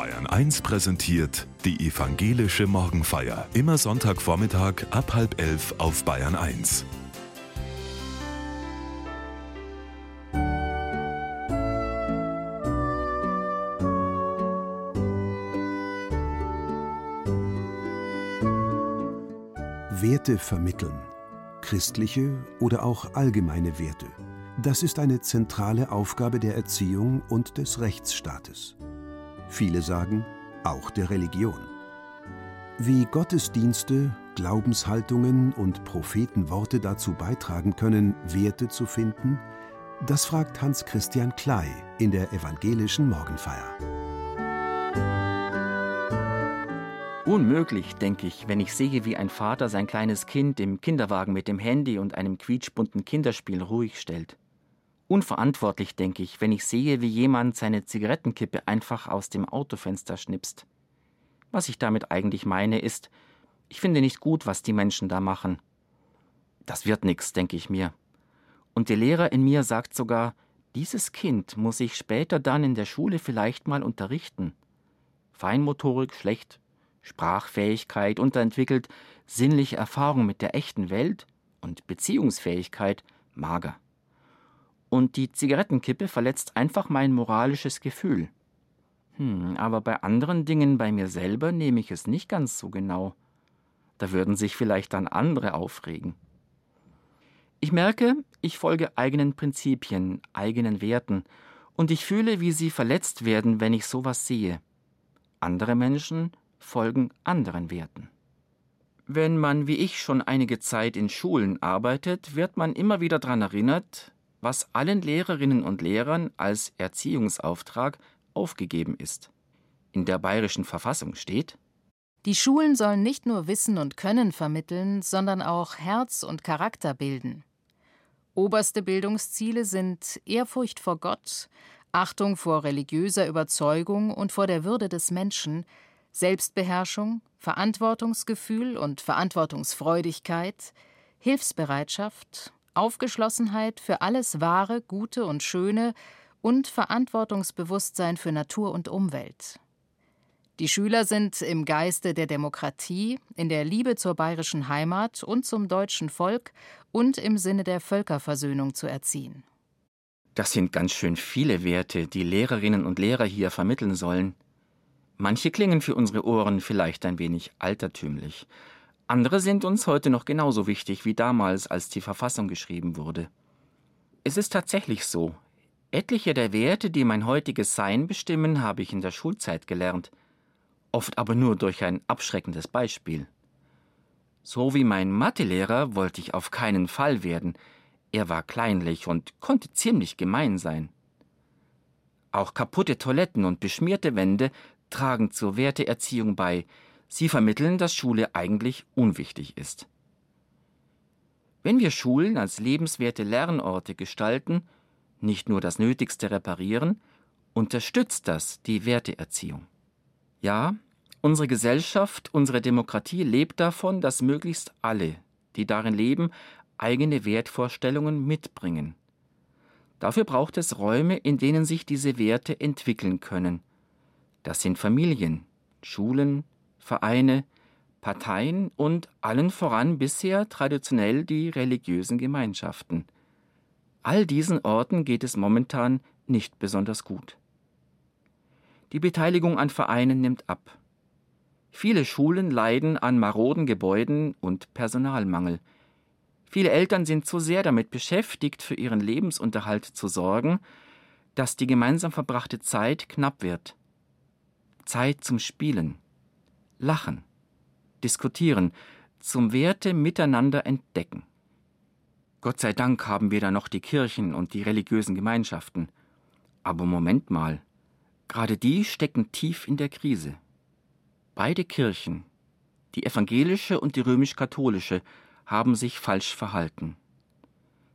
Bayern 1 präsentiert die evangelische Morgenfeier. Immer Sonntagvormittag ab halb elf auf Bayern 1. Werte vermitteln. Christliche oder auch allgemeine Werte. Das ist eine zentrale Aufgabe der Erziehung und des Rechtsstaates. Viele sagen, auch der Religion. Wie Gottesdienste, Glaubenshaltungen und Prophetenworte dazu beitragen können, Werte zu finden, das fragt Hans Christian Klei in der evangelischen Morgenfeier. Unmöglich, denke ich, wenn ich sehe, wie ein Vater sein kleines Kind im Kinderwagen mit dem Handy und einem quietschbunten Kinderspiel ruhig stellt. Unverantwortlich, denke ich, wenn ich sehe, wie jemand seine Zigarettenkippe einfach aus dem Autofenster schnipst. Was ich damit eigentlich meine, ist, ich finde nicht gut, was die Menschen da machen. Das wird nix, denke ich mir. Und der Lehrer in mir sagt sogar, dieses Kind muss ich später dann in der Schule vielleicht mal unterrichten. Feinmotorik schlecht, Sprachfähigkeit unterentwickelt, sinnliche Erfahrung mit der echten Welt und Beziehungsfähigkeit mager und die Zigarettenkippe verletzt einfach mein moralisches Gefühl. Hm, aber bei anderen Dingen bei mir selber nehme ich es nicht ganz so genau. Da würden sich vielleicht dann andere aufregen. Ich merke, ich folge eigenen Prinzipien, eigenen Werten, und ich fühle, wie sie verletzt werden, wenn ich sowas sehe. Andere Menschen folgen anderen Werten. Wenn man wie ich schon einige Zeit in Schulen arbeitet, wird man immer wieder daran erinnert, was allen Lehrerinnen und Lehrern als Erziehungsauftrag aufgegeben ist. In der bayerischen Verfassung steht Die Schulen sollen nicht nur Wissen und Können vermitteln, sondern auch Herz und Charakter bilden. Oberste Bildungsziele sind Ehrfurcht vor Gott, Achtung vor religiöser Überzeugung und vor der Würde des Menschen, Selbstbeherrschung, Verantwortungsgefühl und Verantwortungsfreudigkeit, Hilfsbereitschaft, Aufgeschlossenheit für alles Wahre, Gute und Schöne und Verantwortungsbewusstsein für Natur und Umwelt. Die Schüler sind im Geiste der Demokratie, in der Liebe zur bayerischen Heimat und zum deutschen Volk und im Sinne der Völkerversöhnung zu erziehen. Das sind ganz schön viele Werte, die Lehrerinnen und Lehrer hier vermitteln sollen. Manche klingen für unsere Ohren vielleicht ein wenig altertümlich, andere sind uns heute noch genauso wichtig wie damals, als die Verfassung geschrieben wurde. Es ist tatsächlich so. Etliche der Werte, die mein heutiges Sein bestimmen, habe ich in der Schulzeit gelernt, oft aber nur durch ein abschreckendes Beispiel. So wie mein Mathelehrer wollte ich auf keinen Fall werden, er war kleinlich und konnte ziemlich gemein sein. Auch kaputte Toiletten und beschmierte Wände tragen zur Werteerziehung bei, Sie vermitteln, dass Schule eigentlich unwichtig ist. Wenn wir Schulen als lebenswerte Lernorte gestalten, nicht nur das Nötigste reparieren, unterstützt das die Werteerziehung. Ja, unsere Gesellschaft, unsere Demokratie lebt davon, dass möglichst alle, die darin leben, eigene Wertvorstellungen mitbringen. Dafür braucht es Räume, in denen sich diese Werte entwickeln können. Das sind Familien, Schulen, Vereine, Parteien und allen voran bisher traditionell die religiösen Gemeinschaften. All diesen Orten geht es momentan nicht besonders gut. Die Beteiligung an Vereinen nimmt ab. Viele Schulen leiden an maroden Gebäuden und Personalmangel. Viele Eltern sind zu sehr damit beschäftigt, für ihren Lebensunterhalt zu sorgen, dass die gemeinsam verbrachte Zeit knapp wird. Zeit zum Spielen, lachen, diskutieren, zum Werte miteinander entdecken. Gott sei Dank haben wir da noch die Kirchen und die religiösen Gemeinschaften. Aber Moment mal, gerade die stecken tief in der Krise. Beide Kirchen, die evangelische und die römisch-katholische, haben sich falsch verhalten.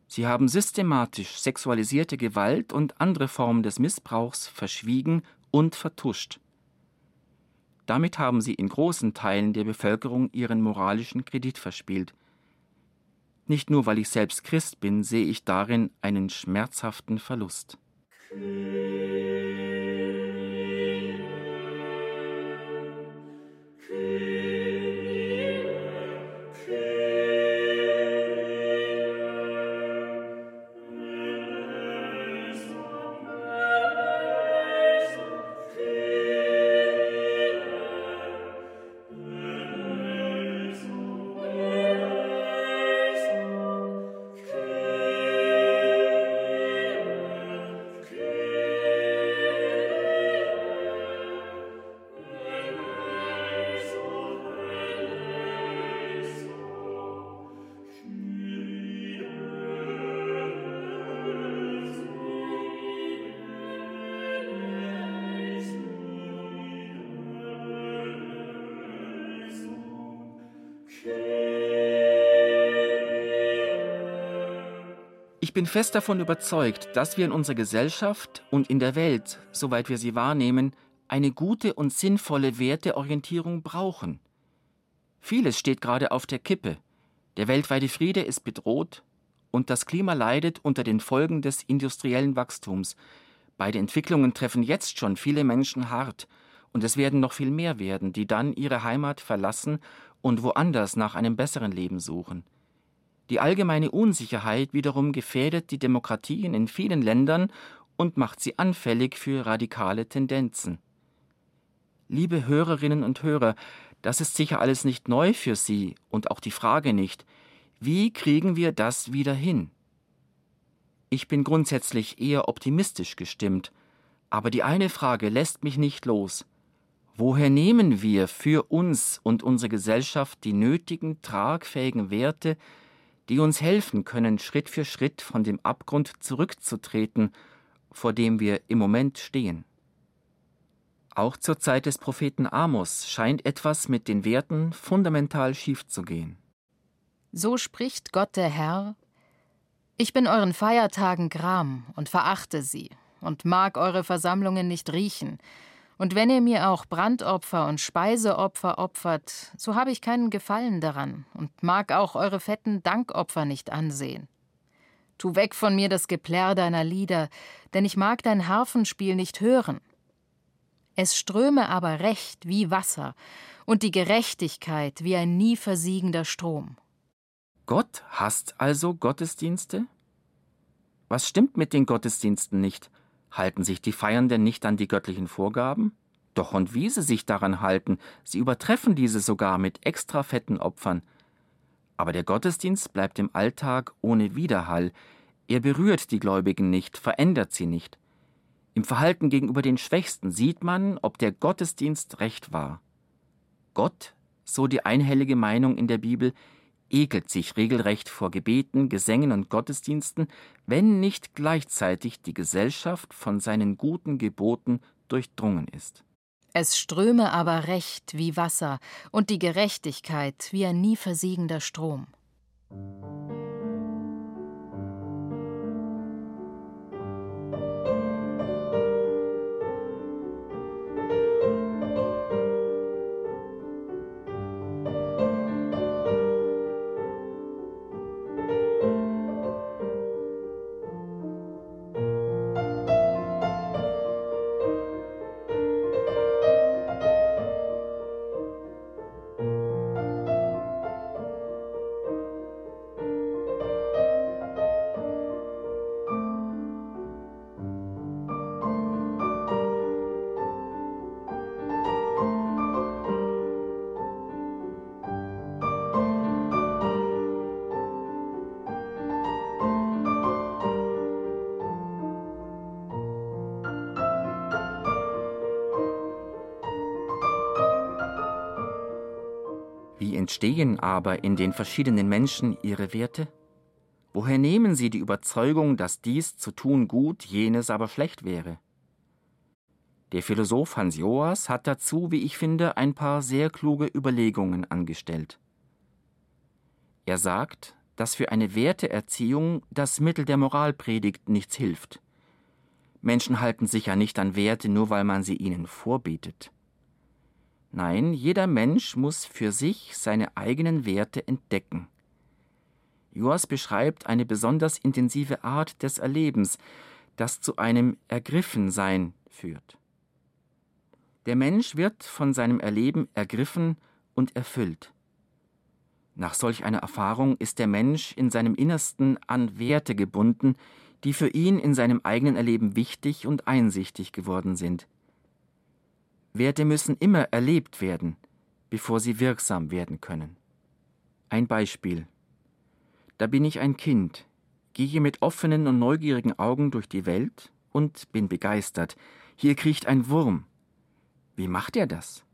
Sie haben systematisch sexualisierte Gewalt und andere Formen des Missbrauchs verschwiegen und vertuscht. Damit haben sie in großen Teilen der Bevölkerung ihren moralischen Kredit verspielt. Nicht nur weil ich selbst Christ bin, sehe ich darin einen schmerzhaften Verlust. Bin fest davon überzeugt, dass wir in unserer Gesellschaft und in der Welt, soweit wir sie wahrnehmen, eine gute und sinnvolle Werteorientierung brauchen. Vieles steht gerade auf der Kippe. Der weltweite Friede ist bedroht und das Klima leidet unter den Folgen des industriellen Wachstums. Beide Entwicklungen treffen jetzt schon viele Menschen hart und es werden noch viel mehr werden, die dann ihre Heimat verlassen und woanders nach einem besseren Leben suchen. Die allgemeine Unsicherheit wiederum gefährdet die Demokratien in vielen Ländern und macht sie anfällig für radikale Tendenzen. Liebe Hörerinnen und Hörer, das ist sicher alles nicht neu für Sie und auch die Frage nicht, wie kriegen wir das wieder hin? Ich bin grundsätzlich eher optimistisch gestimmt, aber die eine Frage lässt mich nicht los. Woher nehmen wir für uns und unsere Gesellschaft die nötigen, tragfähigen Werte, die uns helfen können, Schritt für Schritt von dem Abgrund zurückzutreten, vor dem wir im Moment stehen? Auch zur Zeit des Propheten Amos scheint etwas mit den Werten fundamental schief zu gehen. So spricht Gott der Herr Ich bin euren Feiertagen gram und verachte sie und mag eure Versammlungen nicht riechen, und wenn ihr mir auch Brandopfer und Speiseopfer opfert, so habe ich keinen Gefallen daran und mag auch eure fetten Dankopfer nicht ansehen. Tu weg von mir das Geplärr deiner Lieder, denn ich mag dein Harfenspiel nicht hören. Es ströme aber Recht wie Wasser und die Gerechtigkeit wie ein nie versiegender Strom. Gott hasst also Gottesdienste? Was stimmt mit den Gottesdiensten nicht? Halten sich die Feiernden nicht an die göttlichen Vorgaben? Doch und wie sie sich daran halten, sie übertreffen diese sogar mit extra fetten Opfern. Aber der Gottesdienst bleibt im Alltag ohne Widerhall, er berührt die Gläubigen nicht, verändert sie nicht. Im Verhalten gegenüber den Schwächsten sieht man, ob der Gottesdienst recht war. Gott, so die einhellige Meinung in der Bibel, ekelt sich regelrecht vor Gebeten, Gesängen und Gottesdiensten, wenn nicht gleichzeitig die Gesellschaft von seinen guten Geboten durchdrungen ist. Es ströme aber Recht wie Wasser und die Gerechtigkeit wie ein nie versiegender Strom. Entstehen aber in den verschiedenen Menschen ihre Werte? Woher nehmen sie die Überzeugung, dass dies zu tun gut, jenes aber schlecht wäre? Der Philosoph Hans Joas hat dazu, wie ich finde, ein paar sehr kluge Überlegungen angestellt. Er sagt, dass für eine Werteerziehung das Mittel der Moralpredigt nichts hilft. Menschen halten sich ja nicht an Werte, nur weil man sie ihnen vorbietet. Nein, jeder Mensch muss für sich seine eigenen Werte entdecken. Joas beschreibt eine besonders intensive Art des Erlebens, das zu einem Ergriffensein führt. Der Mensch wird von seinem Erleben ergriffen und erfüllt. Nach solch einer Erfahrung ist der Mensch in seinem Innersten an Werte gebunden, die für ihn in seinem eigenen Erleben wichtig und einsichtig geworden sind. Werte müssen immer erlebt werden, bevor sie wirksam werden können. Ein Beispiel. Da bin ich ein Kind, gehe mit offenen und neugierigen Augen durch die Welt und bin begeistert. Hier kriecht ein Wurm. Wie macht er das?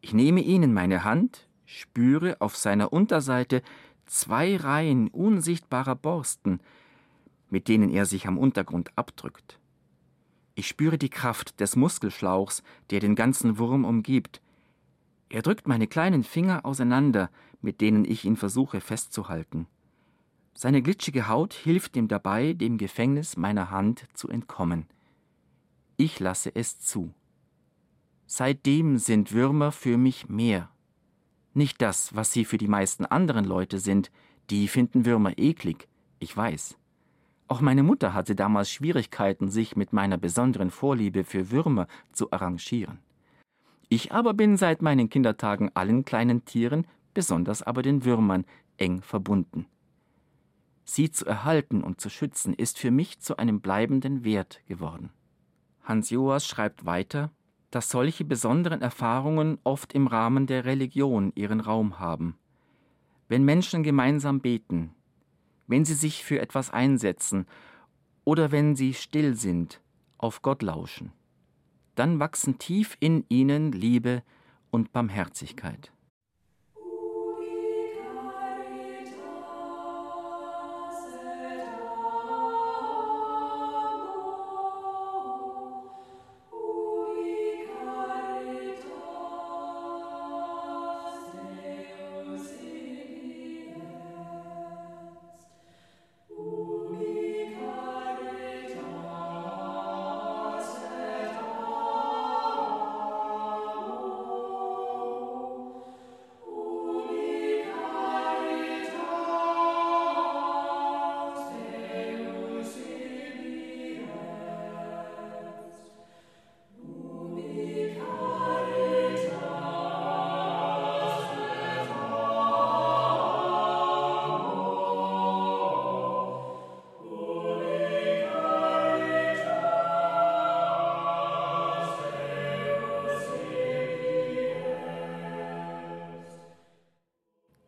Ich nehme ihn in meine Hand, spüre auf seiner Unterseite zwei Reihen unsichtbarer Borsten, mit denen er sich am Untergrund abdrückt. Ich spüre die Kraft des Muskelschlauchs, der den ganzen Wurm umgibt. Er drückt meine kleinen Finger auseinander, mit denen ich ihn versuche festzuhalten. Seine glitschige Haut hilft ihm dabei, dem Gefängnis meiner Hand zu entkommen. Ich lasse es zu. Seitdem sind Würmer für mich mehr. Nicht das, was sie für die meisten anderen Leute sind, die finden Würmer eklig, ich weiß. Auch meine Mutter hatte damals Schwierigkeiten, sich mit meiner besonderen Vorliebe für Würmer zu arrangieren. Ich aber bin seit meinen Kindertagen allen kleinen Tieren, besonders aber den Würmern, eng verbunden. Sie zu erhalten und zu schützen, ist für mich zu einem bleibenden Wert geworden. Hans Joas schreibt weiter, dass solche besonderen Erfahrungen oft im Rahmen der Religion ihren Raum haben. Wenn Menschen gemeinsam beten, wenn sie sich für etwas einsetzen oder wenn sie still sind, auf Gott lauschen, dann wachsen tief in ihnen Liebe und Barmherzigkeit.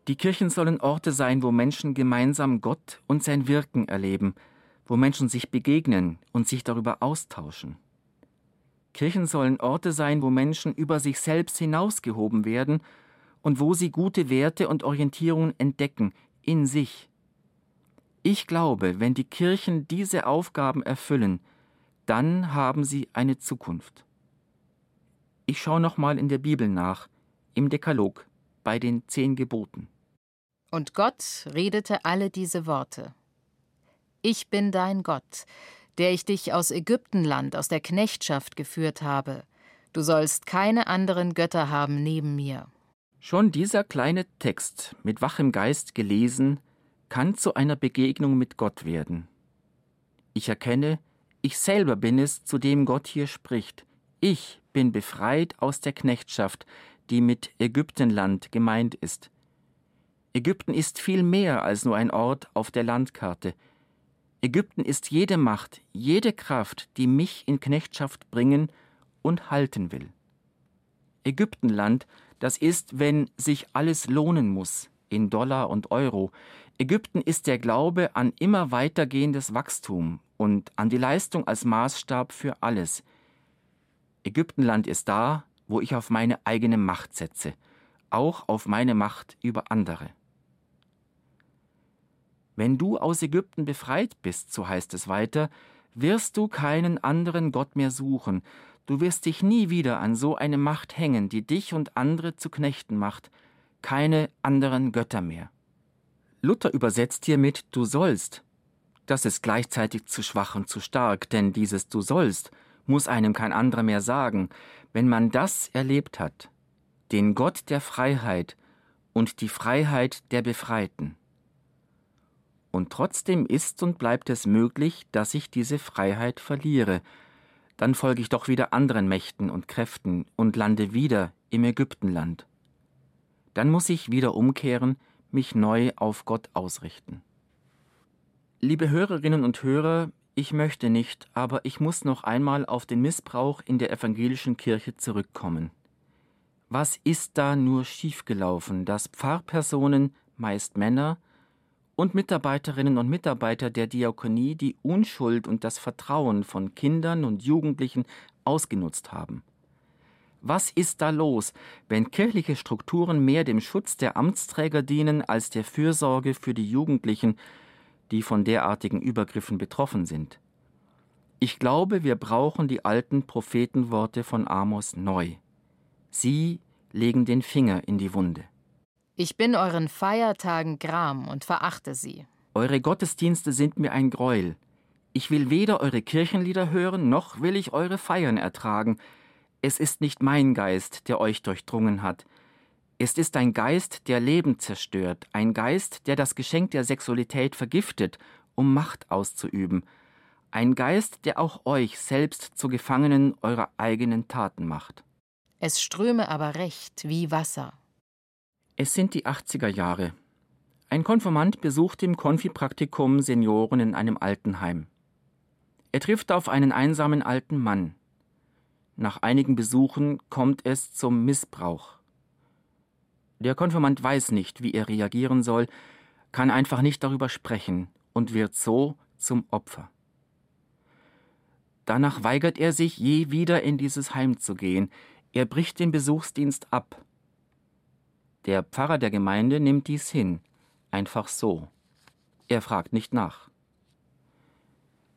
Die Kirchen sollen Orte sein, wo Menschen gemeinsam Gott und sein Wirken erleben, wo Menschen sich begegnen und sich darüber austauschen. Kirchen sollen Orte sein, wo Menschen über sich selbst hinausgehoben werden und wo sie gute Werte und Orientierungen entdecken in sich. Ich glaube, wenn die Kirchen diese Aufgaben erfüllen, dann haben sie eine Zukunft. Ich schaue nochmal in der Bibel nach, im Dekalog, bei den zehn Geboten. Und Gott redete alle diese Worte. Ich bin dein Gott, der ich dich aus Ägyptenland, aus der Knechtschaft geführt habe. Du sollst keine anderen Götter haben neben mir. Schon dieser kleine Text, mit wachem Geist gelesen, kann zu einer Begegnung mit Gott werden. Ich erkenne, ich selber bin es, zu dem Gott hier spricht. Ich bin befreit aus der Knechtschaft, die mit Ägyptenland gemeint ist. Ägypten ist viel mehr als nur ein Ort auf der Landkarte. Ägypten ist jede Macht, jede Kraft, die mich in Knechtschaft bringen und halten will. Ägyptenland, das ist, wenn sich alles lohnen muss, in Dollar und Euro. Ägypten ist der Glaube an immer weitergehendes Wachstum und an die Leistung als Maßstab für alles. Ägyptenland ist da, wo ich auf meine eigene Macht setze, auch auf meine Macht über andere. Wenn du aus Ägypten befreit bist, so heißt es weiter, wirst du keinen anderen Gott mehr suchen, du wirst dich nie wieder an so eine Macht hängen, die dich und andere zu Knechten macht, keine anderen Götter mehr. Luther übersetzt hiermit du sollst. Das ist gleichzeitig zu schwach und zu stark, denn dieses du sollst muss einem kein anderer mehr sagen, wenn man das erlebt hat, den Gott der Freiheit und die Freiheit der Befreiten. Und trotzdem ist und bleibt es möglich, dass ich diese Freiheit verliere. Dann folge ich doch wieder anderen Mächten und Kräften und lande wieder im Ägyptenland. Dann muss ich wieder umkehren, mich neu auf Gott ausrichten. Liebe Hörerinnen und Hörer, ich möchte nicht, aber ich muss noch einmal auf den Missbrauch in der evangelischen Kirche zurückkommen. Was ist da nur schiefgelaufen, dass Pfarrpersonen, meist Männer, und Mitarbeiterinnen und Mitarbeiter der Diakonie die Unschuld und das Vertrauen von Kindern und Jugendlichen ausgenutzt haben. Was ist da los, wenn kirchliche Strukturen mehr dem Schutz der Amtsträger dienen als der Fürsorge für die Jugendlichen, die von derartigen Übergriffen betroffen sind? Ich glaube, wir brauchen die alten Prophetenworte von Amos neu. Sie legen den Finger in die Wunde. Ich bin euren Feiertagen gram und verachte sie. Eure Gottesdienste sind mir ein Greuel. Ich will weder eure Kirchenlieder hören, noch will ich eure Feiern ertragen. Es ist nicht mein Geist, der euch durchdrungen hat. Es ist ein Geist, der Leben zerstört, ein Geist, der das Geschenk der Sexualität vergiftet, um Macht auszuüben, ein Geist, der auch euch selbst zu Gefangenen eurer eigenen Taten macht. Es ströme aber recht wie Wasser. Es sind die 80er Jahre. Ein Konfirmand besucht im Konfipraktikum Senioren in einem Altenheim. Er trifft auf einen einsamen alten Mann. Nach einigen Besuchen kommt es zum Missbrauch. Der Konfirmand weiß nicht, wie er reagieren soll, kann einfach nicht darüber sprechen und wird so zum Opfer. Danach weigert er sich, je wieder in dieses Heim zu gehen. Er bricht den Besuchsdienst ab. Der Pfarrer der Gemeinde nimmt dies hin, einfach so. Er fragt nicht nach.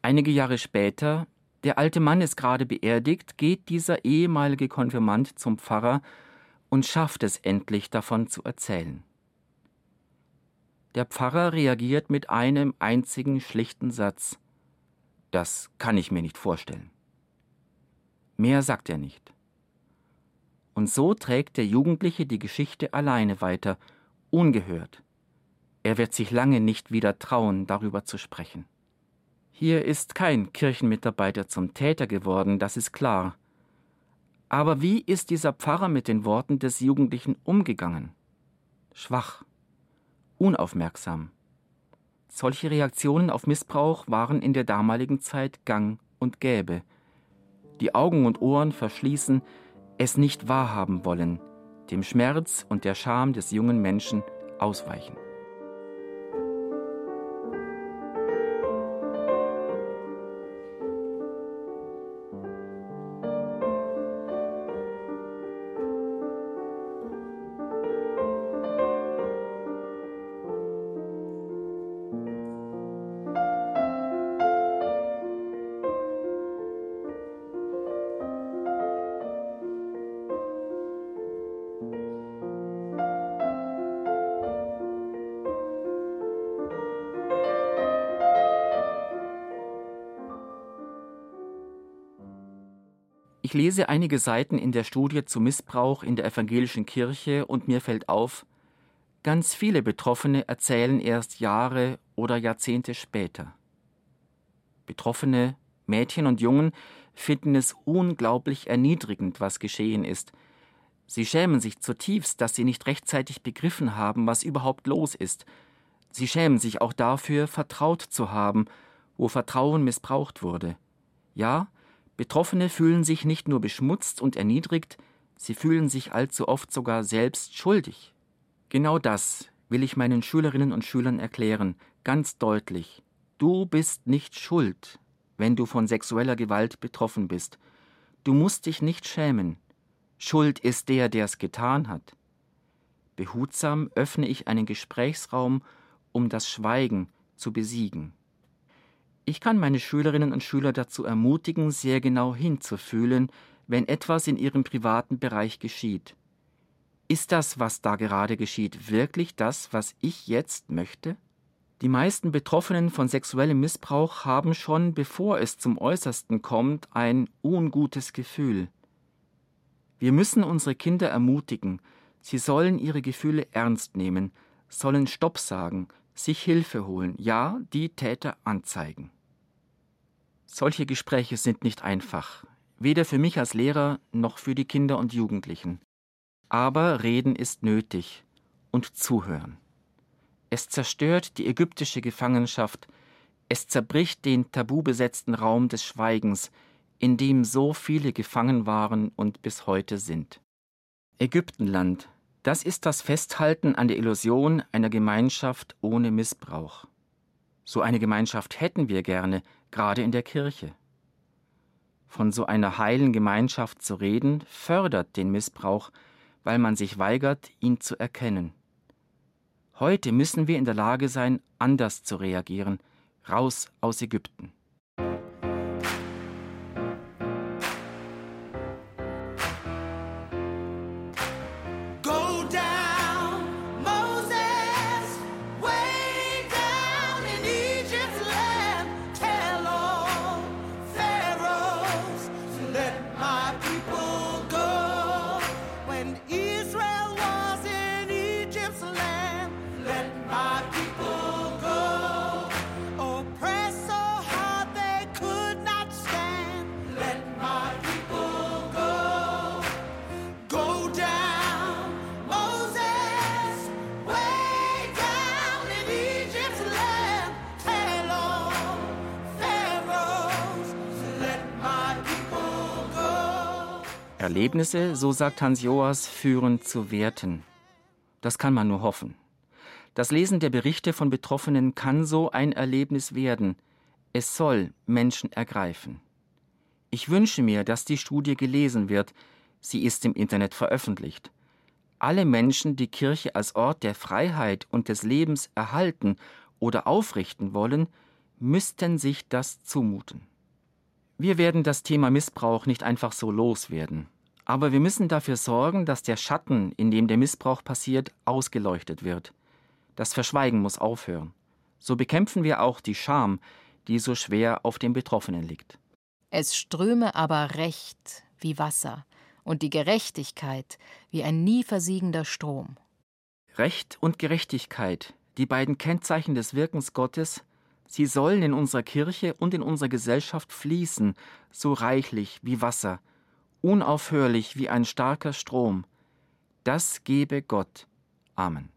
Einige Jahre später, der alte Mann ist gerade beerdigt, geht dieser ehemalige Konfirmand zum Pfarrer und schafft es endlich davon zu erzählen. Der Pfarrer reagiert mit einem einzigen schlichten Satz das kann ich mir nicht vorstellen. Mehr sagt er nicht. Und so trägt der Jugendliche die Geschichte alleine weiter, ungehört. Er wird sich lange nicht wieder trauen, darüber zu sprechen. Hier ist kein Kirchenmitarbeiter zum Täter geworden, das ist klar. Aber wie ist dieser Pfarrer mit den Worten des Jugendlichen umgegangen? Schwach, unaufmerksam, solche Reaktionen auf Missbrauch waren in der damaligen Zeit gang und gäbe. Die Augen und Ohren verschließen, es nicht wahrhaben wollen, dem Schmerz und der Scham des jungen Menschen ausweichen. Ich lese einige Seiten in der Studie zu Missbrauch in der evangelischen Kirche und mir fällt auf, ganz viele Betroffene erzählen erst Jahre oder Jahrzehnte später. Betroffene, Mädchen und Jungen, finden es unglaublich erniedrigend, was geschehen ist. Sie schämen sich zutiefst, dass sie nicht rechtzeitig begriffen haben, was überhaupt los ist. Sie schämen sich auch dafür, vertraut zu haben, wo Vertrauen missbraucht wurde. Ja, Betroffene fühlen sich nicht nur beschmutzt und erniedrigt, sie fühlen sich allzu oft sogar selbst schuldig. Genau das will ich meinen Schülerinnen und Schülern erklären, ganz deutlich. Du bist nicht schuld, wenn du von sexueller Gewalt betroffen bist. Du musst dich nicht schämen. Schuld ist der, der es getan hat. Behutsam öffne ich einen Gesprächsraum, um das Schweigen zu besiegen. Ich kann meine Schülerinnen und Schüler dazu ermutigen, sehr genau hinzufühlen, wenn etwas in ihrem privaten Bereich geschieht. Ist das, was da gerade geschieht, wirklich das, was ich jetzt möchte? Die meisten Betroffenen von sexuellem Missbrauch haben schon, bevor es zum Äußersten kommt, ein ungutes Gefühl. Wir müssen unsere Kinder ermutigen, sie sollen ihre Gefühle ernst nehmen, sollen Stopp sagen, sich Hilfe holen, ja, die Täter anzeigen. Solche Gespräche sind nicht einfach, weder für mich als Lehrer noch für die Kinder und Jugendlichen. Aber Reden ist nötig und Zuhören. Es zerstört die ägyptische Gefangenschaft, es zerbricht den tabubesetzten Raum des Schweigens, in dem so viele gefangen waren und bis heute sind. Ägyptenland, das ist das Festhalten an der Illusion einer Gemeinschaft ohne Missbrauch. So eine Gemeinschaft hätten wir gerne, gerade in der Kirche. Von so einer heilen Gemeinschaft zu reden, fördert den Missbrauch, weil man sich weigert, ihn zu erkennen. Heute müssen wir in der Lage sein, anders zu reagieren, raus aus Ägypten. Erlebnisse, so sagt Hans Joas, führen zu Werten. Das kann man nur hoffen. Das Lesen der Berichte von Betroffenen kann so ein Erlebnis werden. Es soll Menschen ergreifen. Ich wünsche mir, dass die Studie gelesen wird. Sie ist im Internet veröffentlicht. Alle Menschen, die Kirche als Ort der Freiheit und des Lebens erhalten oder aufrichten wollen, müssten sich das zumuten. Wir werden das Thema Missbrauch nicht einfach so loswerden, aber wir müssen dafür sorgen, dass der Schatten, in dem der Missbrauch passiert, ausgeleuchtet wird. Das Verschweigen muss aufhören. So bekämpfen wir auch die Scham, die so schwer auf den Betroffenen liegt. Es ströme aber Recht wie Wasser und die Gerechtigkeit wie ein nie versiegender Strom. Recht und Gerechtigkeit, die beiden Kennzeichen des Wirkens Gottes, Sie sollen in unserer Kirche und in unserer Gesellschaft fließen, so reichlich wie Wasser, unaufhörlich wie ein starker Strom. Das gebe Gott. Amen.